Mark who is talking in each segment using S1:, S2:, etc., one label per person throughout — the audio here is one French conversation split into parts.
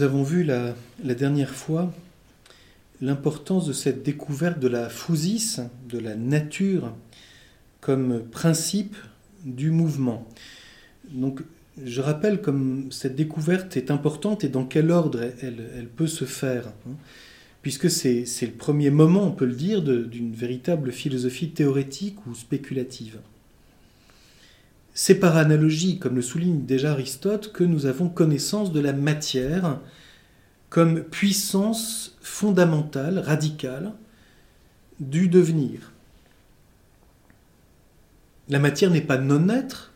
S1: Nous avons vu la, dernière fois l'importance de cette découverte de la physis, de la nature, comme principe du mouvement. Donc, je rappelle comme cette découverte est importante et dans quel ordre elle, elle peut se faire, hein, puisque c'est le premier moment, on peut le dire, d'une véritable philosophie théorétique ou spéculative. C'est par analogie, comme le souligne déjà Aristote, que nous avons connaissance de la matière comme puissance fondamentale, radicale, du devenir. La matière n'est pas non-être,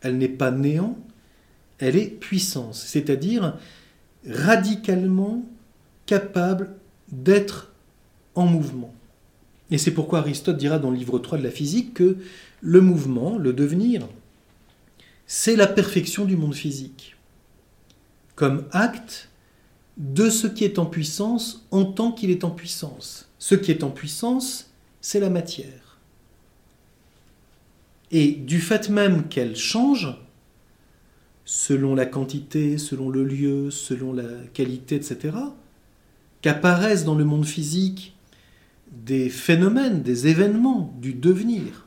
S1: elle n'est pas néant, elle est puissance, c'est-à-dire radicalement capable d'être en mouvement. Et c'est pourquoi Aristote dira dans le livre 3 de la physique que le mouvement, le devenir, c'est la perfection du monde physique, comme acte de ce qui est en puissance en tant qu'il est en puissance. Ce qui est en puissance, c'est la matière. Et du fait même qu'elle change, selon la quantité, selon le lieu, selon la qualité, etc., qu'apparaissent dans le monde physique des phénomènes, des événements du devenir,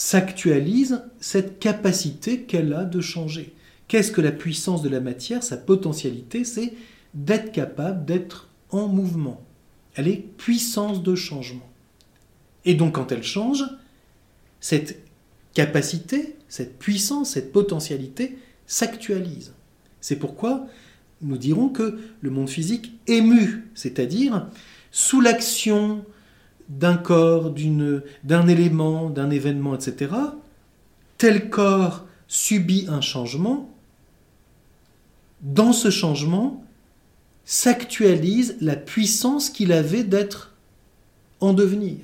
S1: s'actualise cette capacité qu'elle a de changer. Qu'est-ce que la puissance de la matière Sa potentialité, c'est d'être capable d'être en mouvement. Elle est puissance de changement. Et donc quand elle change, cette capacité, cette puissance, cette potentialité s'actualise. C'est pourquoi nous dirons que le monde physique ému, c'est-à-dire sous l'action d'un corps, d'un élément, d'un événement, etc., tel corps subit un changement, dans ce changement s'actualise la puissance qu'il avait d'être en devenir.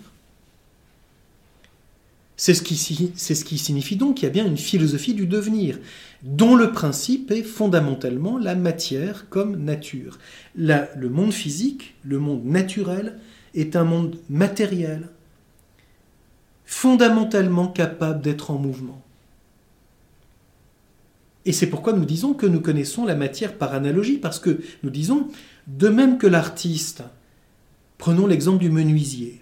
S1: C'est ce, qui, signifie donc qu'il y a bien une philosophie du devenir, dont le principe est fondamentalement la matière comme nature. le monde physique, le monde naturel, est un monde matériel, fondamentalement capable d'être en mouvement. Et c'est pourquoi nous disons que nous connaissons la matière par analogie, parce que nous disons, de même que l'artiste, prenons l'exemple du menuisier,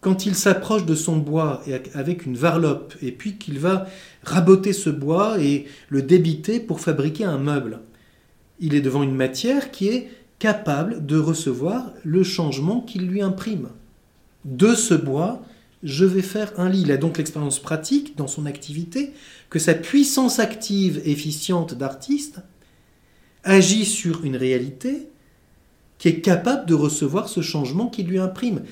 S1: quand il s'approche de son bois avec une varlope, et puis qu'il va raboter ce bois et le débiter pour fabriquer un meuble, il est devant une matière qui est capable de recevoir le changement qu'il lui imprime. De ce bois, je vais faire un lit. Il a donc l'expérience pratique dans son activité que sa puissance active efficiente d'artiste agit sur une réalité qui est capable de recevoir ce changement qui lui imprime.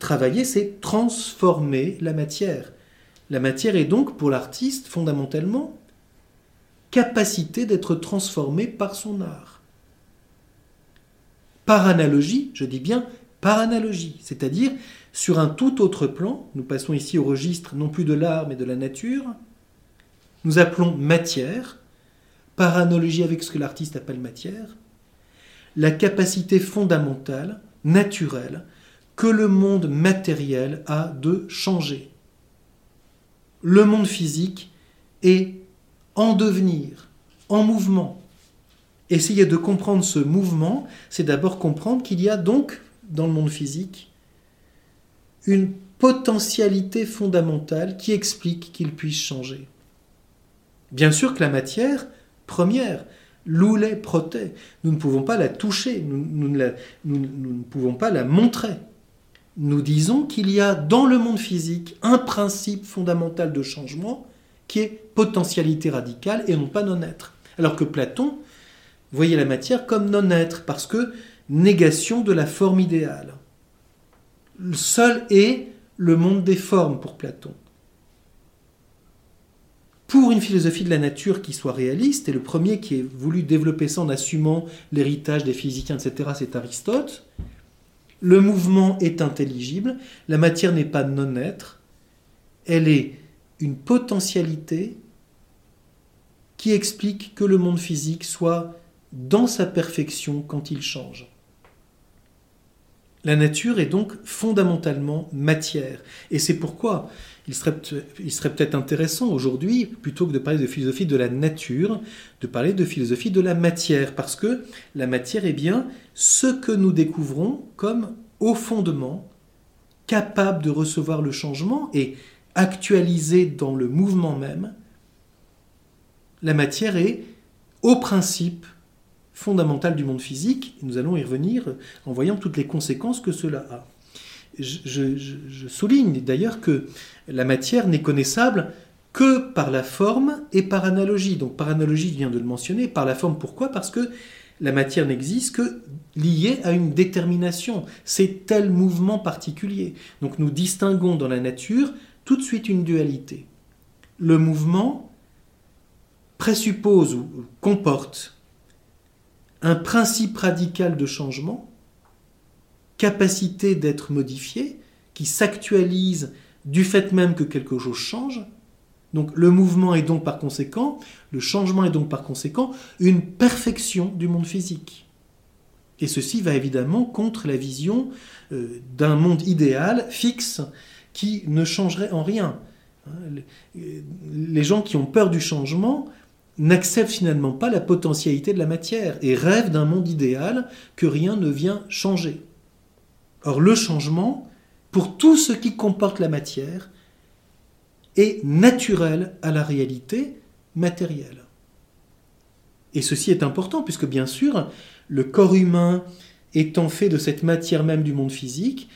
S1: Travailler, c'est transformer la matière. La matière est donc pour l'artiste fondamentalement capacité d'être transformée par son art. Par analogie, je dis bien par analogie, c'est-à-dire sur un tout autre plan, nous passons ici au registre non plus de l'art mais de la nature, nous appelons matière, par analogie avec ce que l'artiste appelle matière, la capacité fondamentale, naturelle, que le monde matériel a de changer. Le monde physique est en devenir, en mouvement. Essayer de comprendre ce mouvement, c'est d'abord comprendre qu'il y a donc dans le monde physique une potentialité fondamentale qui explique qu'il puisse changer. Bien sûr que la matière première, l'oulet proté, nous ne pouvons pas la toucher, nous, ne pouvons pas la montrer. Nous disons qu'il y a dans le monde physique un principe fondamental de changement qui est potentialité radicale et non pas non-être. Alors que Platon voyait la matière comme non-être parce que négation de la forme idéale. Seul est le monde des formes pour Platon. Pour une philosophie de la nature qui soit réaliste, et le premier qui ait voulu développer ça en assumant l'héritage des physiciens, etc., c'est Aristote, le mouvement est intelligible, la matière n'est pas non-être, elle est une potentialité qui explique que le monde physique soit dans sa perfection quand il change. La nature est donc fondamentalement matière. Et c'est pourquoi il serait, serait peut-être intéressant aujourd'hui, plutôt que de parler de philosophie de la nature, de parler de philosophie de la matière, parce que la matière est bien ce que nous découvrons comme au fondement, capable de recevoir le changement et actualisé dans le mouvement même. La matière est, au principe, fondamentale du monde physique. nous allons y revenir en voyant toutes les conséquences que cela a. Je, souligne d'ailleurs que la matière n'est connaissable que par la forme et par analogie. Donc par analogie, je viens de le mentionner, par la forme, pourquoi? Parce que la matière n'existe que liée à une détermination. C'est tel mouvement particulier. Donc nous distinguons dans la nature tout de suite une dualité. Le mouvement présuppose ou comporte un principe radical de changement, capacité d'être modifié, qui s'actualise du fait même que quelque chose change. Donc le mouvement est donc par conséquent, le changement est donc par conséquent une perfection du monde physique. Et ceci va évidemment contre la vision euh, d'un monde idéal, fixe, qui ne changerait en rien. Hein, les gens qui ont peur du changement n'acceptent finalement pas la potentialité de la matière et rêvent d'un monde idéal que rien ne vient changer. Or le changement, pour tout ce qui comporte la matière, est naturel à la réalité matérielle. Et ceci est important puisque bien sûr, le corps humain étant fait de cette matière même du monde physique,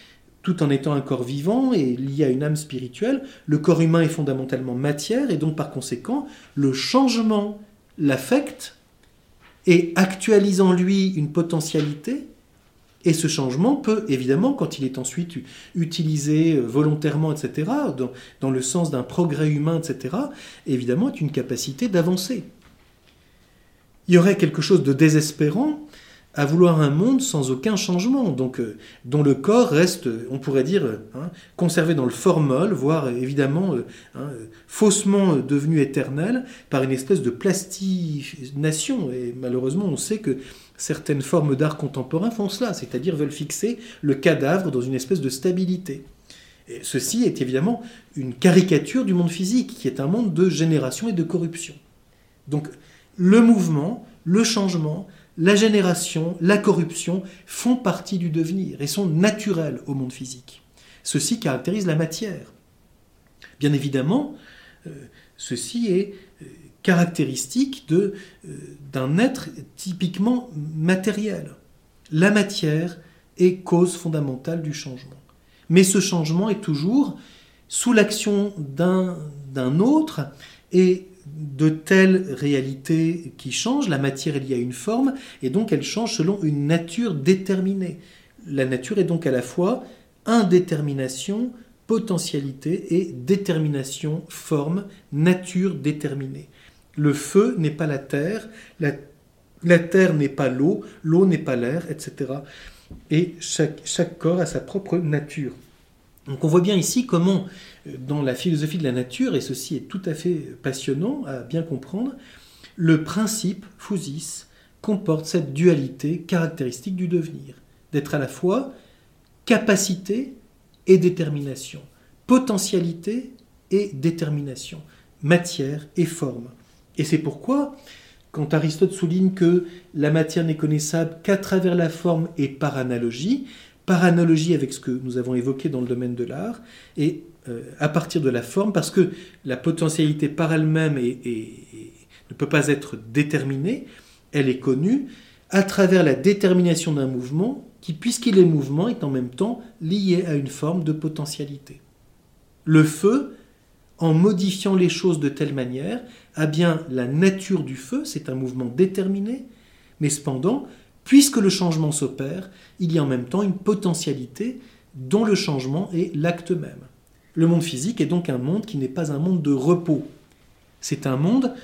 S1: tout en étant un corps vivant et lié à une âme spirituelle, le corps humain est fondamentalement matière et donc par conséquent, le changement l'affecte et actualise en lui une potentialité. Et ce changement peut, évidemment, quand il est ensuite utilisé euh, volontairement, etc., dans, dans le sens d'un progrès humain, etc., évidemment, être une capacité d'avancer. Il y aurait quelque chose de désespérant à vouloir un monde sans aucun changement, donc euh, dont le corps reste, on pourrait dire, hein, conservé dans le formol, voire évidemment euh, hein, faussement devenu éternel par une espèce de plastination. Et malheureusement, on sait que certaines formes d'art contemporain font cela, c'est-à-dire veulent fixer le cadavre dans une espèce de stabilité. Et ceci est évidemment une caricature du monde physique, qui est un monde de génération et de corruption. Donc le mouvement, le changement, la génération, la corruption font partie du devenir et sont naturelles au monde physique. Ceci caractérise la matière. Bien évidemment, euh, ceci est euh, caractéristique euh, d'un être typiquement matériel. La matière est cause fondamentale du changement. Mais ce changement est toujours sous l'action d'un autre et de telles réalités qui changent, la matière est liée à une forme, et donc elle change selon une nature déterminée. La nature est donc à la fois indétermination, potentialité et détermination, forme, nature déterminée. Le feu n'est pas la terre, la, terre n'est pas l'eau, l'eau n'est pas l'air, etc. Et chaque, chaque corps a sa propre nature. Donc on voit bien ici comment dans la philosophie de la nature, et ceci est tout à fait passionnant à bien comprendre, le principe Phusis comporte cette dualité caractéristique du devenir, d'être à la fois capacité et détermination, potentialité et détermination, matière et forme. Et c'est pourquoi, quand Aristote souligne que la matière n'est connaissable qu'à travers la forme et par analogie, par analogie avec ce que nous avons évoqué dans le domaine de l'art, et euh, à partir de la forme, parce que la potentialité par elle-même ne peut pas être déterminée, elle est connue à travers la détermination d'un mouvement qui, puisqu'il est mouvement, est en même temps lié à une forme de potentialité. Le feu, en modifiant les choses de telle manière, a bien la nature du feu, c'est un mouvement déterminé, mais cependant, puisque le changement s'opère, il y a en même temps une potentialité dont le changement est l'acte même. Le monde physique est donc un monde qui n'est pas un monde de repos. C'est un monde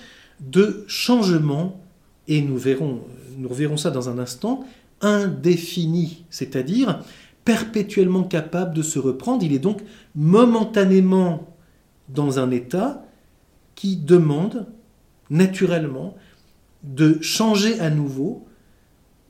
S1: de changement, et nous verrons, nous reverrons ça dans un instant, indéfini, c'est-à-dire perpétuellement capable de se reprendre. Il est donc momentanément dans un état qui demande naturellement de changer à nouveau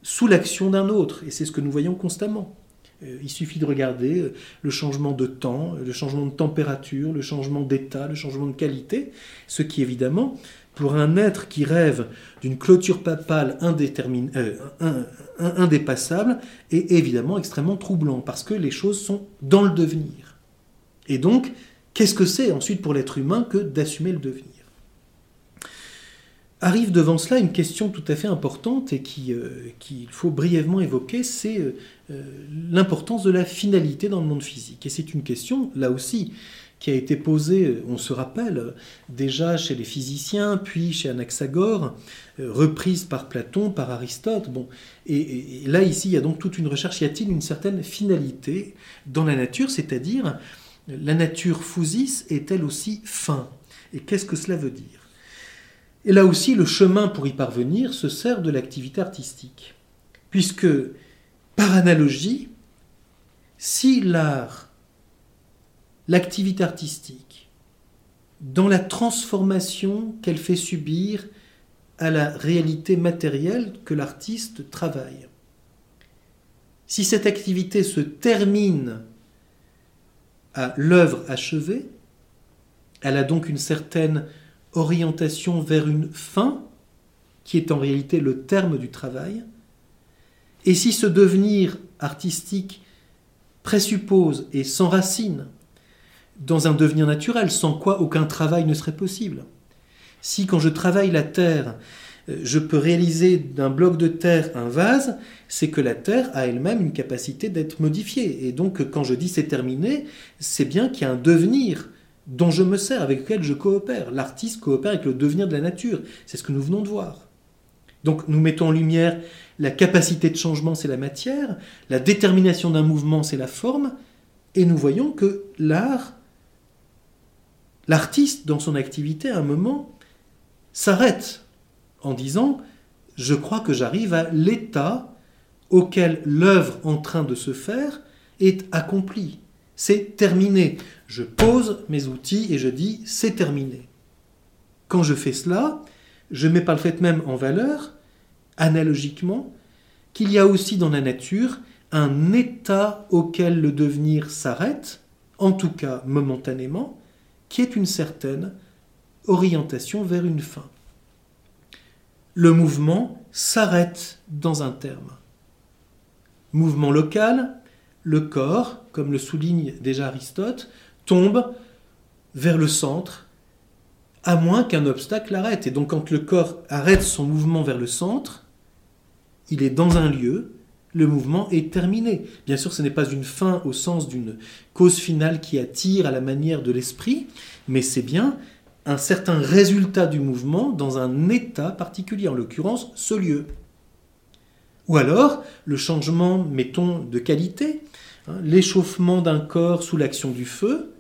S1: sous l'action d'un autre. Et c'est ce que nous voyons constamment. Euh, il suffit de regarder euh, le changement de temps, le changement de température, le changement d'état, le changement de qualité, ce qui évidemment, pour un être qui rêve d'une clôture papale euh, indépassable, est évidemment extrêmement troublant, parce que les choses sont dans le devenir. Et donc, qu'est-ce que c'est ensuite pour l'être humain que d'assumer le devenir? Arrive devant cela une question tout à fait importante et qu'il faut brièvement évoquer, c'est euh, l'importance de la finalité dans le monde physique. Et c'est une question, là aussi, qui a été posée, on se rappelle, déjà chez les physiciens, puis chez Anaxagore, euh, reprise par Platon, par Aristote. Bon, et, là, ici, il y a donc toute une recherche. Y a-t-il une certaine finalité dans la nature? C'est-à-dire, la nature fousis est-elle aussi fin? Et qu'est-ce que cela veut dire? Et là aussi, le chemin pour y parvenir se sert de l'activité artistique. Puisque par analogie, si l'art, l'activité artistique, dans la transformation qu'elle fait subir à la réalité matérielle que l'artiste travaille, si cette activité se termine à l'œuvre achevée, elle a donc une certaine orientation vers une fin, qui est en réalité le terme du travail, et si ce devenir artistique présuppose et s'enracine dans un devenir naturel, sans quoi aucun travail ne serait possible, si quand je travaille la terre, euh, je peux réaliser d'un bloc de terre un vase, c'est que la terre a elle-même une capacité d'être modifiée. Et donc quand je dis c'est terminé, c'est bien qu'il y a un devenir dont je me sers, avec lequel je coopère. L'artiste coopère avec le devenir de la nature. C'est ce que nous venons de voir. Donc nous mettons en lumière la capacité de changement, c'est la matière, la détermination d'un mouvement, c'est la forme, et nous voyons que l'art, l'artiste dans son activité, à un moment, s'arrête en disant, je crois que j'arrive à l'état auquel l'œuvre en train de se faire est accomplie. C'est terminé. Je pose mes outils et je dis, c'est terminé. Quand je fais cela, je mets par le fait même en valeur analogiquement qu'il y a aussi dans la nature un état auquel le devenir s'arrête, en tout cas momentanément, qui est une certaine orientation vers une fin. Le mouvement s'arrête dans un terme. Mouvement local, le corps, comme le souligne déjà Aristote, tombe vers le centre, à moins qu'un obstacle l'arrête. Et donc quand le corps arrête son mouvement vers le centre, il est dans un lieu, le mouvement est terminé. Bien sûr, ce n'est pas une fin au sens d'une cause finale qui attire à la manière de l'esprit, mais c'est bien un certain résultat du mouvement dans un état particulier, en l'occurrence ce lieu. Ou alors le changement, mettons, de qualité, hein, l'échauffement d'un corps sous l'action du feu,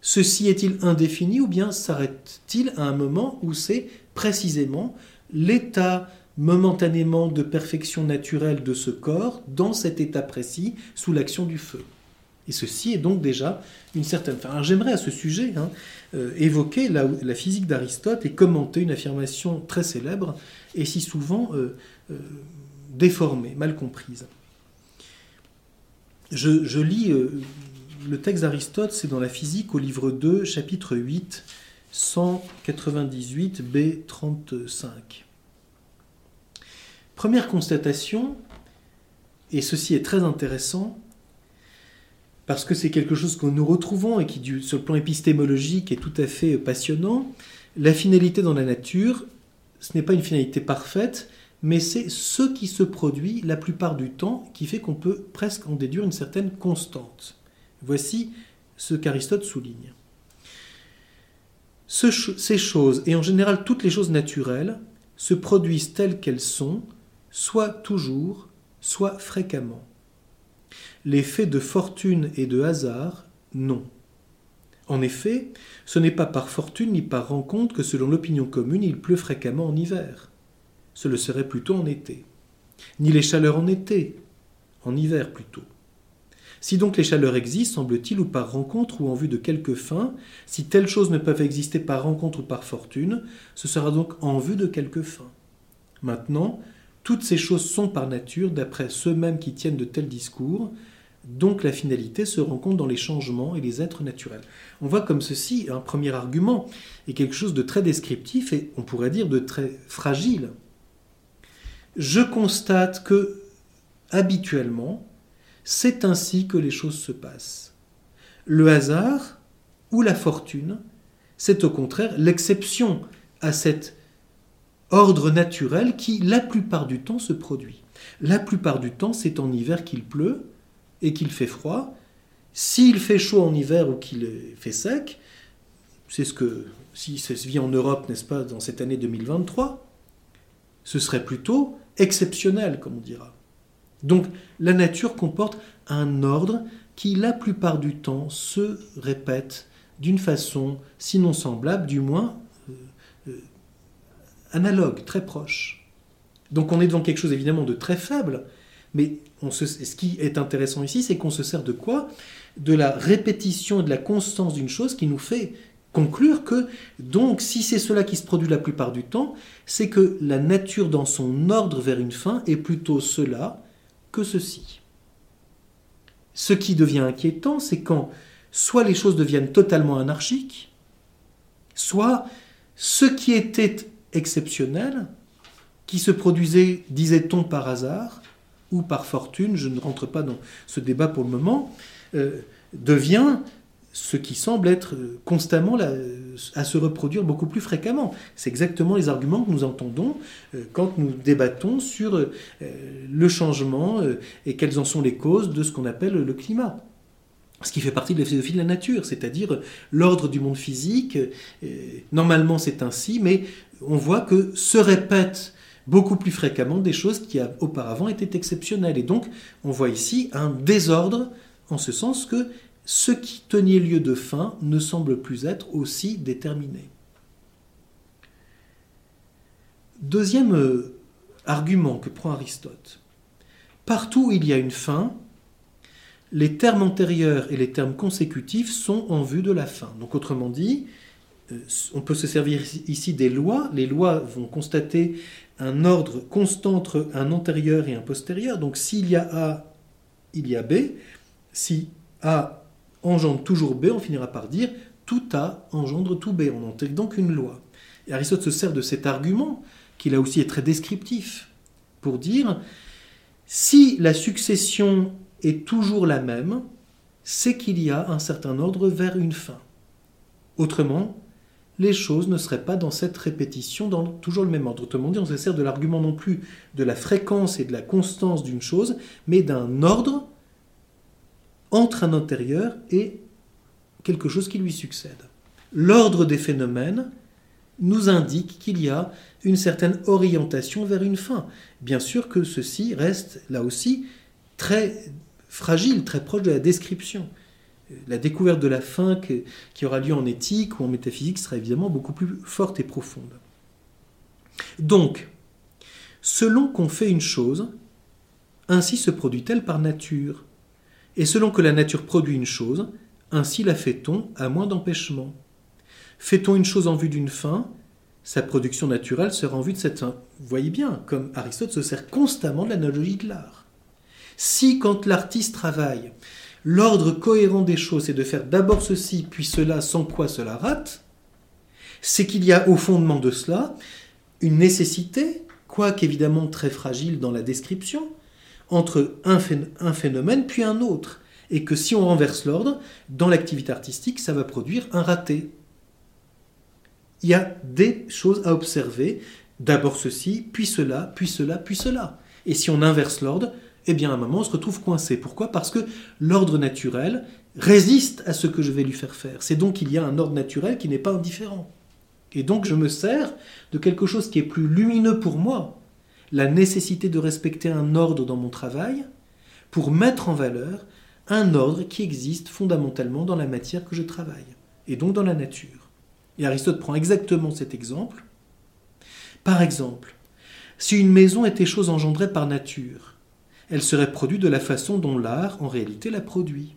S1: ceci est-il indéfini ou bien s'arrête-t-il à un moment où c'est précisément l'état momentanément de perfection naturelle de ce corps dans cet état précis sous l'action du feu? Et ceci est donc déjà une certaine fin. J'aimerais à ce sujet hein, euh, évoquer la, physique d'Aristote et commenter une affirmation très célèbre et si souvent euh, euh, déformée, mal comprise. Je, lis le texte d'Aristote, c'est dans la physique au livre 2, chapitre 8, 198 B35. Première constatation, et ceci est très intéressant, parce que c'est quelque chose que nous retrouvons et qui, sur le plan épistémologique, est tout à fait passionnant. La finalité dans la nature, ce n'est pas une finalité parfaite, mais c'est ce qui se produit la plupart du temps qui fait qu'on peut presque en déduire une certaine constante. Voici ce qu'Aristote souligne. ces choses, et en général toutes les choses naturelles, se produisent telles qu'elles sont, soit toujours, soit fréquemment. Les faits de fortune et de hasard, non. En effet, ce n'est pas par fortune ni par rencontre que selon l'opinion commune il pleut fréquemment en hiver. Ce le serait plutôt en été. Ni les chaleurs en été, en hiver plutôt. Si donc les chaleurs existent, semble-t-il, ou par rencontre ou en vue de quelque fin, si telles choses ne peuvent exister par rencontre ou par fortune, ce sera donc en vue de quelque fin. Maintenant, toutes ces choses sont par nature, d'après ceux-mêmes qui tiennent de tels discours, donc la finalité se rencontre dans les changements et les êtres naturels. On voit comme ceci un premier argument est quelque chose de très descriptif et on pourrait dire de très fragile. Je constate que habituellement, c'est ainsi que les choses se passent. Le hasard ou la fortune, c'est au contraire l'exception à cet ordre naturel qui, la plupart du temps, se produit. La plupart du temps, c'est en hiver qu'il pleut et qu'il fait froid. S'il fait chaud en hiver ou qu'il fait sec, c'est ce que, si ça se vit en Europe, n'est-ce pas, dans cette année 2023, ce serait plutôt exceptionnel, comme on dira. Donc la nature comporte un ordre qui, la plupart du temps, se répète d'une façon, sinon semblable, du moins euh, euh, analogue, très proche. Donc on est devant quelque chose évidemment de très faible, mais ce qui est intéressant ici, c'est qu'on se sert de quoi? De la répétition et de la constance d'une chose qui nous fait conclure que, donc, si c'est cela qui se produit la plupart du temps, c'est que la nature dans son ordre vers une fin est plutôt cela que ceci. Ce qui devient inquiétant, c'est quand soit les choses deviennent totalement anarchiques, soit ce qui était exceptionnel, qui se produisait, disait-on, par hasard ou par fortune, je ne rentre pas dans ce débat pour le moment, euh, devient ce qui semble être constamment à se reproduire beaucoup plus fréquemment. C'est exactement les arguments que nous entendons euh, quand nous débattons sur euh, le changement et quelles en sont les causes de ce qu'on appelle le climat ce qui fait partie de la philosophie de la nature, c'est-à-dire l'ordre du monde physique. Normalement, c'est ainsi, mais on voit que se répètent beaucoup plus fréquemment des choses qui auparavant étaient exceptionnelles. Et donc, on voit ici un désordre, en ce sens que ce qui tenait lieu de fin ne semble plus être aussi déterminé. Deuxième euh, argument que prend Aristote. Partout où il y a une fin, les termes antérieurs et les termes consécutifs sont en vue de la fin. Donc autrement dit, euh, on peut se servir ici des lois. Les lois vont constater un ordre constant entre un antérieur et un postérieur. Donc s'il y a A, il y a B. Si A engendre toujours B, on finira par dire tout A engendre tout B. On intègre donc une loi. Et Aristote se sert de cet argument, qui là aussi est très descriptif, pour dire si la succession est toujours la même, c'est qu'il y a un certain ordre vers une fin. Autrement, les choses ne seraient pas dans cette répétition dans toujours le même ordre. Autrement dit, on se sert de l'argument non plus de la fréquence et de la constance d'une chose, mais d'un ordre entre un antérieur et quelque chose qui lui succède. L'ordre des phénomènes nous indique qu'il y a une certaine orientation vers une fin. Bien sûr que ceci reste là aussi très fragile, très proche de la description. La découverte de la fin qui aura lieu en éthique ou en métaphysique sera évidemment beaucoup plus forte et profonde. Donc, selon qu'on fait une chose, ainsi se produit-elle par nature. Et selon que la nature produit une chose, ainsi la fait-on à moins d'empêchement. Fait-on une chose en vue d'une fin, sa production naturelle sera en vue de cette fin. Voyez bien, comme Aristote se sert constamment de l'analogie de l'art. Si quand l'artiste travaille, l'ordre cohérent des choses est de faire d'abord ceci, puis cela, sans quoi cela rate, c'est qu'il y a au fondement de cela une nécessité, quoique évidemment très fragile dans la description, entre un, phénomène puis un autre, et que si on renverse l'ordre, dans l'activité artistique, ça va produire un raté. Il y a des choses à observer, d'abord ceci, puis cela, puis cela, puis cela. Et si on inverse l'ordre, eh bien à un moment on se retrouve coincé. Pourquoi? Parce que l'ordre naturel résiste à ce que je vais lui faire faire. C'est donc qu'il y a un ordre naturel qui n'est pas indifférent. Et donc je me sers de quelque chose qui est plus lumineux pour moi, la nécessité de respecter un ordre dans mon travail, pour mettre en valeur un ordre qui existe fondamentalement dans la matière que je travaille, et donc dans la nature. Et Aristote prend exactement cet exemple. Par exemple, si une maison était chose engendrée par nature, elle serait produite de la façon dont l'art en réalité la produit.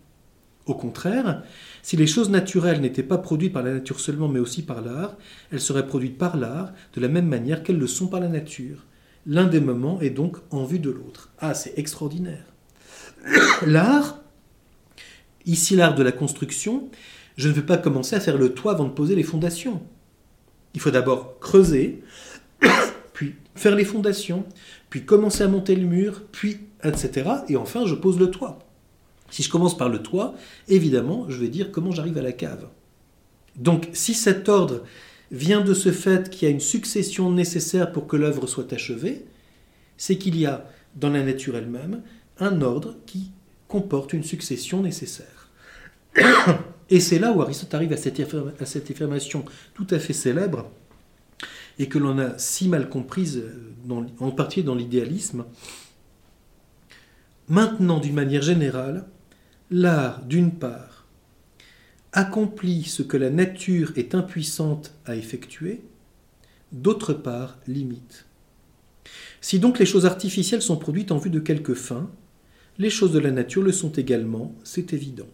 S1: Au contraire, si les choses naturelles n'étaient pas produites par la nature seulement mais aussi par l'art, elles seraient produites par l'art de la même manière qu'elles le sont par la nature. L'un des moments est donc en vue de l'autre. Ah, c'est extraordinaire. L'art, ici l'art de la construction, je ne veux pas commencer à faire le toit avant de poser les fondations. Il faut d'abord creuser, puis faire les fondations, puis commencer à monter le mur, puis etc. Et enfin, je pose le toit. Si je commence par le toit, évidemment, je vais dire comment j'arrive à la cave. Donc, si cet ordre vient de ce fait qu'il y a une succession nécessaire pour que l'œuvre soit achevée, c'est qu'il y a dans la nature elle-même un ordre qui comporte une succession nécessaire. Et c'est là où Aristote arrive à cette, affirmation tout à fait célèbre et que l'on a si mal comprise, en particulier dans l'idéalisme. Maintenant, d'une manière générale, l'art, d'une part, accomplit ce que la nature est impuissante à effectuer, d'autre part, limite. Si donc les choses artificielles sont produites en vue de quelque fin, les choses de la nature le sont également, c'est évident.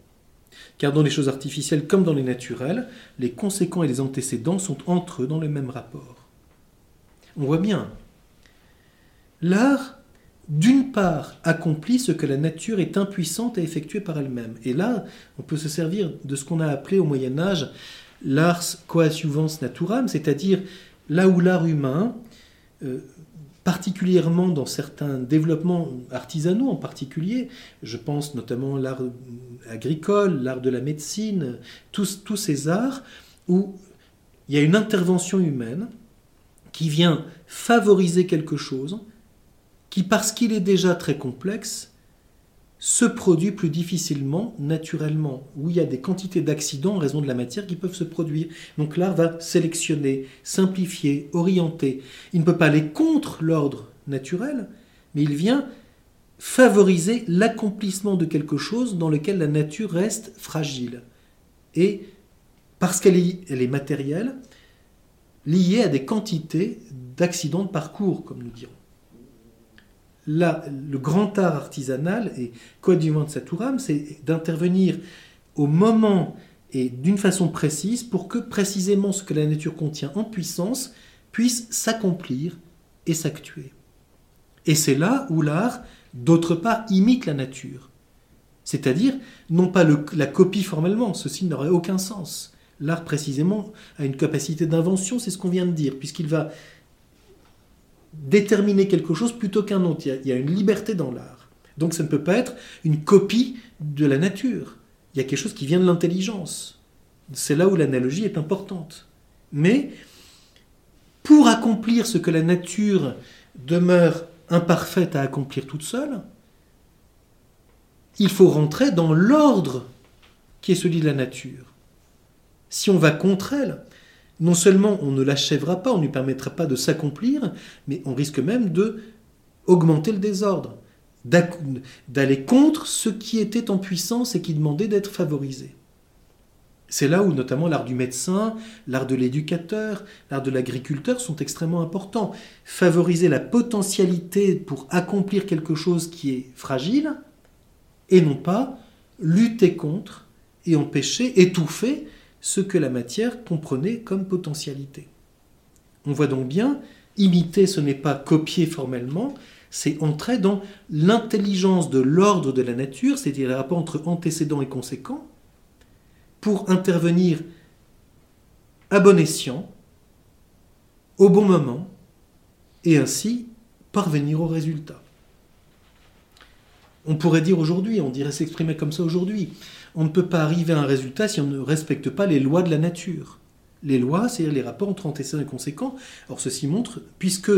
S1: Car dans les choses artificielles comme dans les naturelles, les conséquents et les antécédents sont entre eux dans le même rapport. On voit bien. L'art, d'une part, accomplit ce que la nature est impuissante à effectuer par elle-même. Et là, on peut se servir de ce qu'on a appelé au Moyen Âge l'ars coadjuvans naturam, c'est-à-dire là où l'art humain euh, particulièrement dans certains développements artisanaux en particulier, je pense notamment l'art agricole, l'art de la médecine, tous, tous ces arts où il y a une intervention humaine qui vient favoriser quelque chose qui, parce qu'il est déjà très complexe, se produit plus difficilement naturellement, où il y a des quantités d'accidents en raison de la matière qui peuvent se produire. Donc l'art va sélectionner, simplifier, orienter. Il ne peut pas aller contre l'ordre naturel, mais il vient favoriser l'accomplissement de quelque chose dans lequel la nature reste fragile. Et parce qu'elle est, elle est matérielle, liée à des quantités d'accidents de parcours, comme nous dirons le grand art artisanal et coadjuvant de Saturam, c'est d'intervenir au moment et d'une façon précise pour que précisément ce que la nature contient en puissance puisse s'accomplir et s'actuer. Et c'est là où l'art, d'autre part, imite la nature. C'est-à-dire, non pas la copie formellement, ceci n'aurait aucun sens. L'art, précisément, a une capacité d'invention, c'est ce qu'on vient de dire, puisqu'il va déterminer quelque chose plutôt qu'un autre. Il y, a, une liberté dans l'art. Donc ça ne peut pas être une copie de la nature. Il y a quelque chose qui vient de l'intelligence. C'est là où l'analogie est importante. Mais pour accomplir ce que la nature demeure imparfaite à accomplir toute seule, il faut rentrer dans l'ordre qui est celui de la nature. Si on va contre elle, non seulement on ne l'achèvera pas, on ne lui permettra pas de s'accomplir, mais on risque même de augmenter le désordre, d'aller contre ce qui était en puissance et qui demandait d'être favorisé. C'est là où notamment l'art du médecin, l'art de l'éducateur, l'art de l'agriculteur sont extrêmement importants. Favoriser la potentialité pour accomplir quelque chose qui est fragile, et non pas lutter contre et empêcher, étouffer ce que la matière comprenait comme potentialité. On voit donc bien, imiter ce n'est pas copier formellement, c'est entrer dans l'intelligence de l'ordre de la nature, c'est-à-dire le rapport entre antécédents et conséquents, pour intervenir à bon escient, au bon moment, et ainsi parvenir au résultat. On pourrait dire aujourd'hui, on dirait s'exprimer comme ça aujourd'hui, on ne peut pas arriver à un résultat si on ne respecte pas les lois de la nature. Les lois, c'est-à-dire les rapports entre antécédents et conséquents. Or, ceci montre, puisque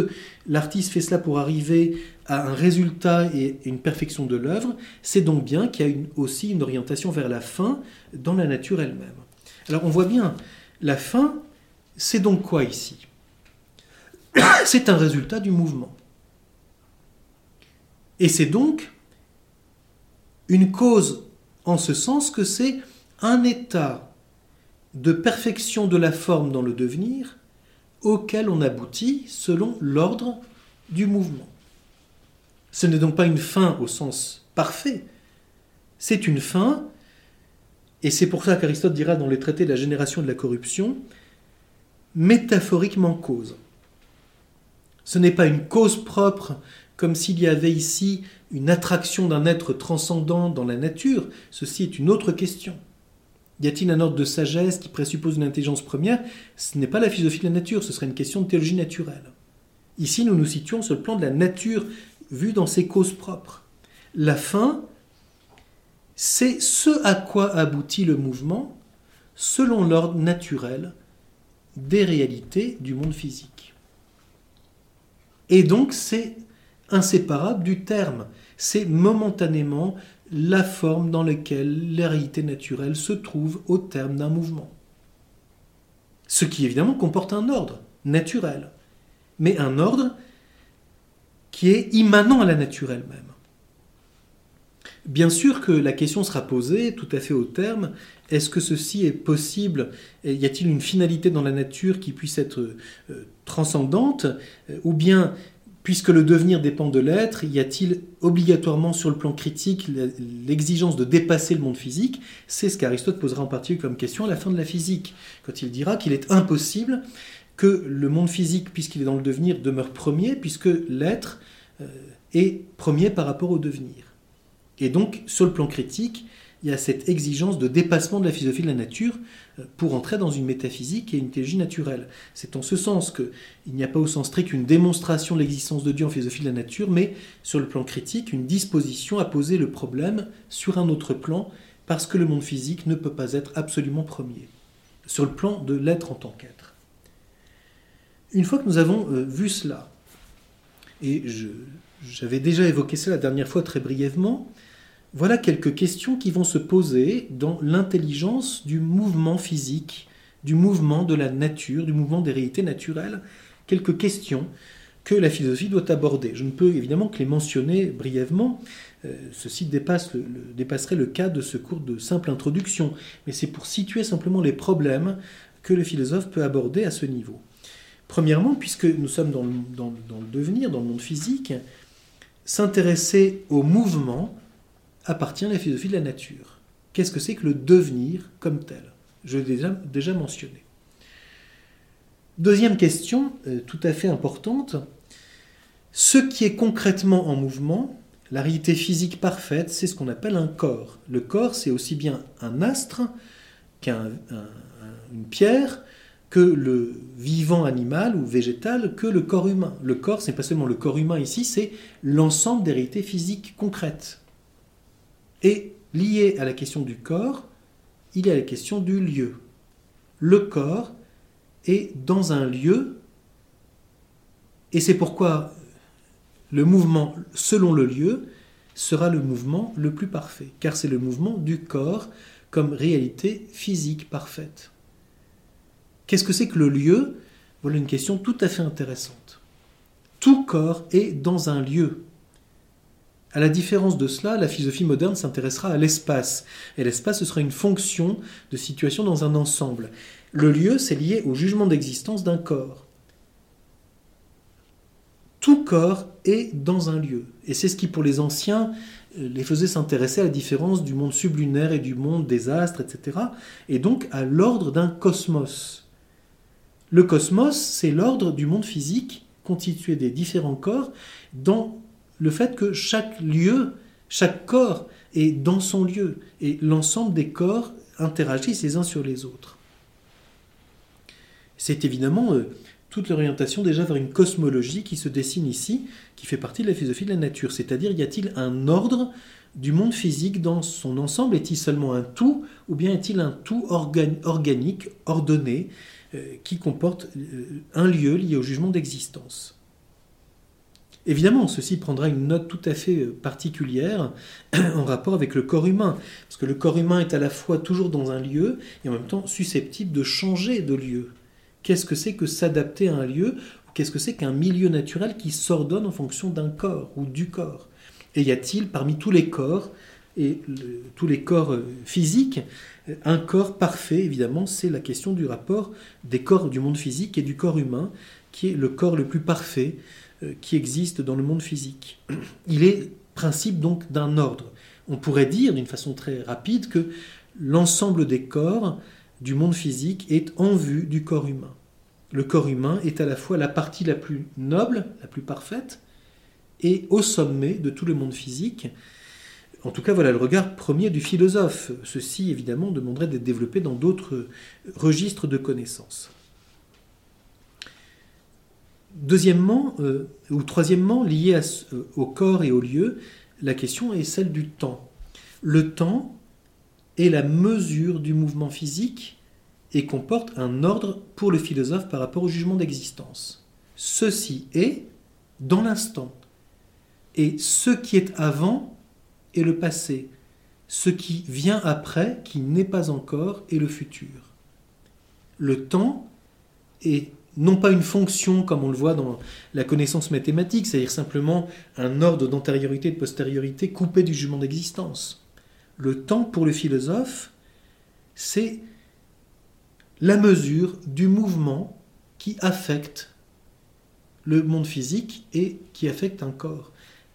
S1: l'artiste fait cela pour arriver à un résultat et une perfection de l'œuvre, c'est donc bien qu'il y a aussi une orientation vers la fin dans la nature elle-même. Alors, on voit bien, la fin, c'est donc quoi ici? C'est un résultat du mouvement. Et c'est donc une cause en ce sens que c'est un état de perfection de la forme dans le devenir auquel on aboutit selon l'ordre du mouvement. Ce n'est donc pas une fin au sens parfait, c'est une fin, et c'est pour ça qu'Aristote dira dans les traités de la génération de la corruption, métaphoriquement cause. Ce n'est pas une cause propre, comme s'il y avait ici une attraction d'un être transcendant dans la nature. Ceci est une autre question. Y a-t-il un ordre de sagesse qui présuppose une intelligence première? Ce n'est pas la philosophie de la nature, ce serait une question de théologie naturelle. Ici, nous nous situons sur le plan de la nature vue dans ses causes propres. La fin, c'est ce à quoi aboutit le mouvement selon l'ordre naturel des réalités du monde physique. Et donc c'est inséparable du terme, c'est momentanément la forme dans laquelle la réalité naturelle se trouve au terme d'un mouvement. Ce qui évidemment comporte un ordre naturel, mais un ordre qui est immanent à la nature elle-même. Bien sûr que la question sera posée tout à fait au terme, est-ce que ceci est possible? Y a-t-il une finalité dans la nature qui puisse être euh, transcendante? Ou bien, puisque le devenir dépend de l'être, y a-t-il obligatoirement sur le plan critique l'exigence de dépasser le monde physique? C'est ce qu'Aristote posera en particulier comme question à la fin de la physique, quand il dira qu'il est impossible que le monde physique, puisqu'il est dans le devenir, demeure premier, puisque l'être euh, est premier par rapport au devenir. Et donc, sur le plan critique, il y a cette exigence de dépassement de la philosophie de la nature euh, pour entrer dans une métaphysique et une théologie naturelle. C'est en ce sens qu'il n'y a pas au sens strict une démonstration de l'existence de Dieu en philosophie de la nature, mais sur le plan critique, une disposition à poser le problème sur un autre plan, parce que le monde physique ne peut pas être absolument premier, sur le plan de l'être en tant qu'être. Une fois que nous avons euh, vu cela, et j'avais déjà évoqué cela la dernière fois très brièvement, voilà quelques questions qui vont se poser dans l'intelligence du mouvement physique, du mouvement de la nature, du mouvement des réalités naturelles, quelques questions que la philosophie doit aborder. Je ne peux évidemment que les mentionner brièvement, euh, ceci dépasserait le cas de ce cours de simple introduction, mais c'est pour situer simplement les problèmes que le philosophe peut aborder à ce niveau. Premièrement, puisque nous sommes dans le devenir, dans le monde physique, s'intéresser au mouvement appartient à la philosophie de la nature. Qu'est-ce que c'est que le devenir comme tel? Je l'ai déjà, mentionné. Deuxième question, euh, tout à fait importante. Ce qui est concrètement en mouvement, la réalité physique parfaite, c'est ce qu'on appelle un corps. Le corps, c'est aussi bien un astre qu'une pierre, que le vivant animal ou végétal, que le corps humain. Le corps, c'est pas seulement le corps humain ici, c'est l'ensemble des réalités physiques concrètes. Et lié à la question du corps, il y a la question du lieu. Le corps est dans un lieu, et c'est pourquoi le mouvement selon le lieu sera le mouvement le plus parfait, car c'est le mouvement du corps comme réalité physique parfaite. Qu'est-ce que c'est que le lieu? Voilà une question tout à fait intéressante. Tout corps est dans un lieu. À la différence de cela, la philosophie moderne s'intéressera à l'espace. Et l'espace, ce sera une fonction de situation dans un ensemble. Le lieu, c'est lié au jugement d'existence d'un corps. Tout corps est dans un lieu. Et c'est ce qui, pour les anciens, euh, les faisait s'intéresser à la différence du monde sublunaire et du monde des astres, etc. Et donc à l'ordre d'un cosmos. Le cosmos, c'est l'ordre du monde physique constitué des différents corps dans le fait que chaque lieu, chaque corps est dans son lieu et l'ensemble des corps interagissent les uns sur les autres. C'est évidemment euh, toute l'orientation déjà vers une cosmologie qui se dessine ici, qui fait partie de la philosophie de la nature. C'est-à-dire, y a-t-il un ordre du monde physique dans son ensemble? Est-il seulement un tout ou bien est-il un tout organique, ordonné, euh, qui comporte euh, un lieu lié au jugement d'existence? Évidemment, ceci prendra une note tout à fait euh, particulière en rapport avec le corps humain, parce que le corps humain est à la fois toujours dans un lieu et en même temps susceptible de changer de lieu. Qu'est-ce que c'est que s'adapter à un lieu Qu'est-ce que c'est qu'un milieu naturel qui s'ordonne en fonction d'un corps ou du corps? Et y a-t-il parmi tous les corps et tous les corps euh, physiques un corps parfait? Évidemment, c'est la question du rapport des corps du monde physique et du corps humain, qui est le corps le plus parfait, euh, qui existe dans le monde physique. Il est principe donc d'un ordre. On pourrait dire d'une façon très rapide que l'ensemble des corps du monde physique est en vue du corps humain. le corps humain est à la fois la partie la plus noble, la plus parfaite, et au sommet de tout le monde physique. En tout cas, voilà le regard premier du philosophe. Ceci, évidemment, demanderait d'être développé dans d'autres registres de connaissances. Deuxièmement, euh, ou troisièmement, lié euh, au corps et au lieu, la question est celle du temps. Le temps est la mesure du mouvement physique et comporte un ordre pour le philosophe par rapport au jugement d'existence. Ceci est dans l'instant. Et ce qui est avant est le passé. Ce qui vient après, qui n'est pas encore, est le futur. Le temps est non pas une fonction comme on le voit dans la connaissance mathématique, c'est-à-dire simplement un ordre d'antériorité et de postériorité coupé du jugement d'existence. Le temps pour le philosophe, c'est la mesure du mouvement qui affecte le monde physique et qui affecte un corps.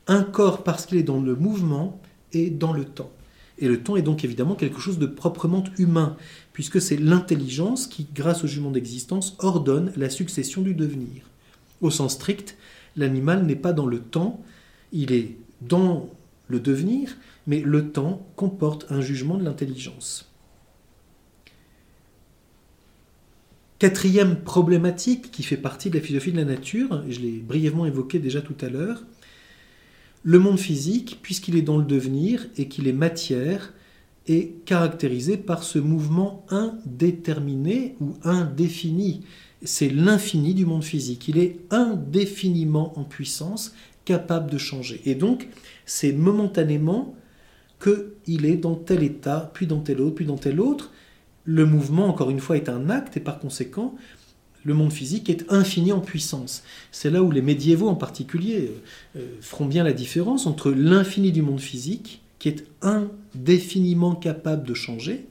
S1: Un corps, parce qu'il est dans le mouvement, est dans le temps. Et le temps est donc évidemment quelque chose de proprement humain, puisque c'est l'intelligence qui, grâce au jugement d'existence, ordonne la succession du devenir. Au sens strict, l'animal n'est pas dans le temps, il est dans le devenir, mais le temps comporte un jugement de l'intelligence. Quatrième problématique qui fait partie de la philosophie de la nature, je l'ai brièvement évoqué déjà tout à l'heure, le monde physique, puisqu'il est dans le devenir et qu'il est matière, est caractérisé par ce mouvement indéterminé ou indéfini. C'est l'infini du monde physique. Il est indéfiniment en puissance, capable de changer. Et donc, c'est momentanément qu'il est dans tel état, puis dans tel autre, puis dans tel autre. Le mouvement, encore une fois, est un acte et par conséquent, le monde physique est infini en puissance. C'est là où les médiévaux en particulier euh, euh, feront bien la différence entre l'infini du monde physique, qui est indéfiniment capable de changer,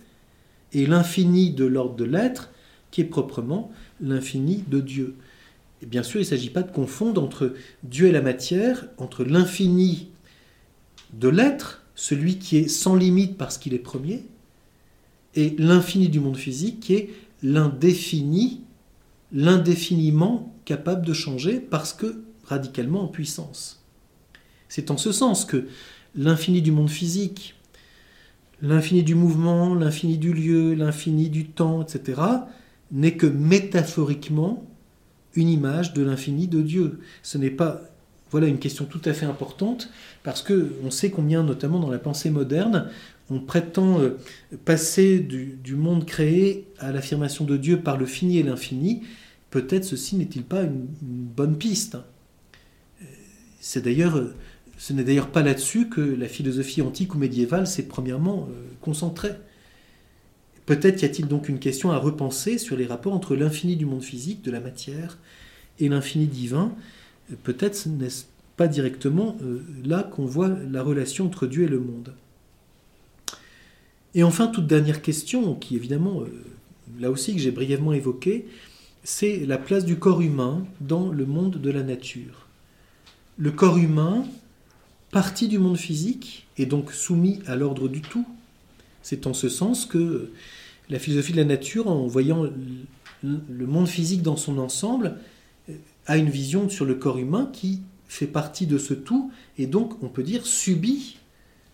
S1: et l'infini de l'ordre de l'être, qui est proprement l'infini de Dieu. Et bien sûr, il ne s'agit pas de confondre entre Dieu et la matière, entre l'infini de l'être, celui qui est sans limite parce qu'il est premier, et l'infini du monde physique, qui est l'indéfini l'indéfiniment capable de changer parce que radicalement en puissance. C'est en ce sens que l'infini du monde physique, l'infini du mouvement, l'infini du lieu, l'infini du temps, etc., n'est que métaphoriquement une image de l'infini de Dieu. Ce n'est pas voilà une question tout à fait importante parce que on sait combien, notamment dans la pensée moderne, on prétend euh, passer du, monde créé à l'affirmation de Dieu par le fini et l'infini, peut-être ceci n'est-il pas une, bonne piste. C'est d'ailleurs, ce n'est d'ailleurs pas là-dessus que la philosophie antique ou médiévale s'est premièrement euh, concentrée. Peut-être y a-t-il donc une question à repenser sur les rapports entre l'infini du monde physique, de la matière, et l'infini divin. Peut-être n'est-ce pas directement euh, là qu'on voit la relation entre Dieu et le monde. Et enfin, toute dernière question, qui évidemment, euh, là aussi que j'ai brièvement évoquée, c'est la place du corps humain dans le monde de la nature. Le corps humain, partie du monde physique, est donc soumis à l'ordre du tout. C'est en ce sens que la philosophie de la nature, en voyant le monde physique dans son ensemble, euh, a une vision sur le corps humain qui fait partie de ce tout et donc on peut dire subit,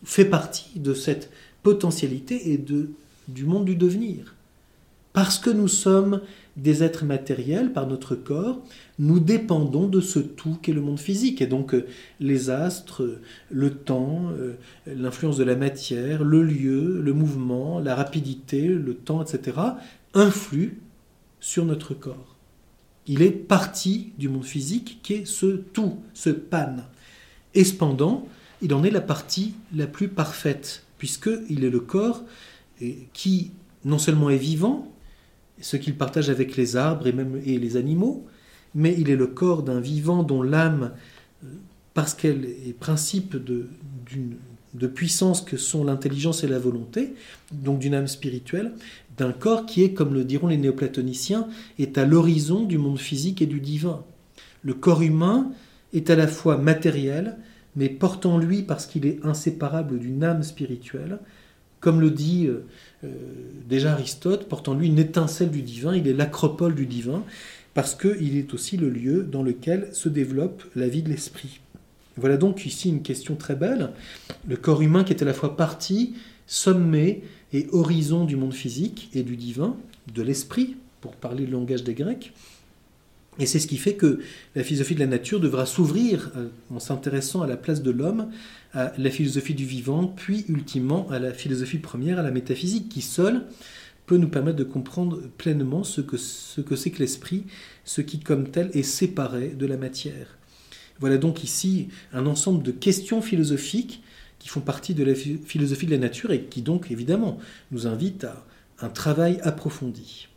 S1: fait partie de cette potentialité et du monde du devenir. Parce que nous sommes des êtres matériels par notre corps, nous dépendons de ce tout qu'est le monde physique. Et donc euh, les astres, le temps, euh, l'influence de la matière, le lieu, le mouvement, la rapidité, le temps, etc., influent sur notre corps. Il est partie du monde physique qui est ce tout, ce pan. Et cependant, il en est la partie la plus parfaite puisqu'il est le corps qui non seulement est vivant, ce qu'il partage avec les arbres et même les animaux, mais il est le corps d'un vivant dont l'âme, euh, parce qu'elle est principe de, de puissance que sont l'intelligence et la volonté, donc d'une âme spirituelle, d'un corps qui est, comme le diront les néoplatoniciens, est à l'horizon du monde physique et du divin. Le corps humain est à la fois matériel, mais porte en lui, parce qu'il est inséparable d'une âme spirituelle, comme le dit euh, euh, déjà Aristote, porte en lui une étincelle du divin, il est l'acropole du divin, parce qu'il est aussi le lieu dans lequel se développe la vie de l'esprit. Voilà donc ici une question très belle. Le corps humain qui est à la fois partie, sommet et horizon du monde physique et du divin, de l'esprit, pour parler le langage des Grecs. Et c'est ce qui fait que la philosophie de la nature devra s'ouvrir euh, en s'intéressant à la place de l'homme, à la philosophie du vivant, puis ultimement à la philosophie première, à la métaphysique, qui seule peut nous permettre de comprendre pleinement ce que ce que c'est que l'esprit, ce qui comme tel est séparé de la matière. Voilà donc ici un ensemble de questions philosophiques qui font partie de la philosophie de la nature et qui donc évidemment nous invitent à un travail approfondi.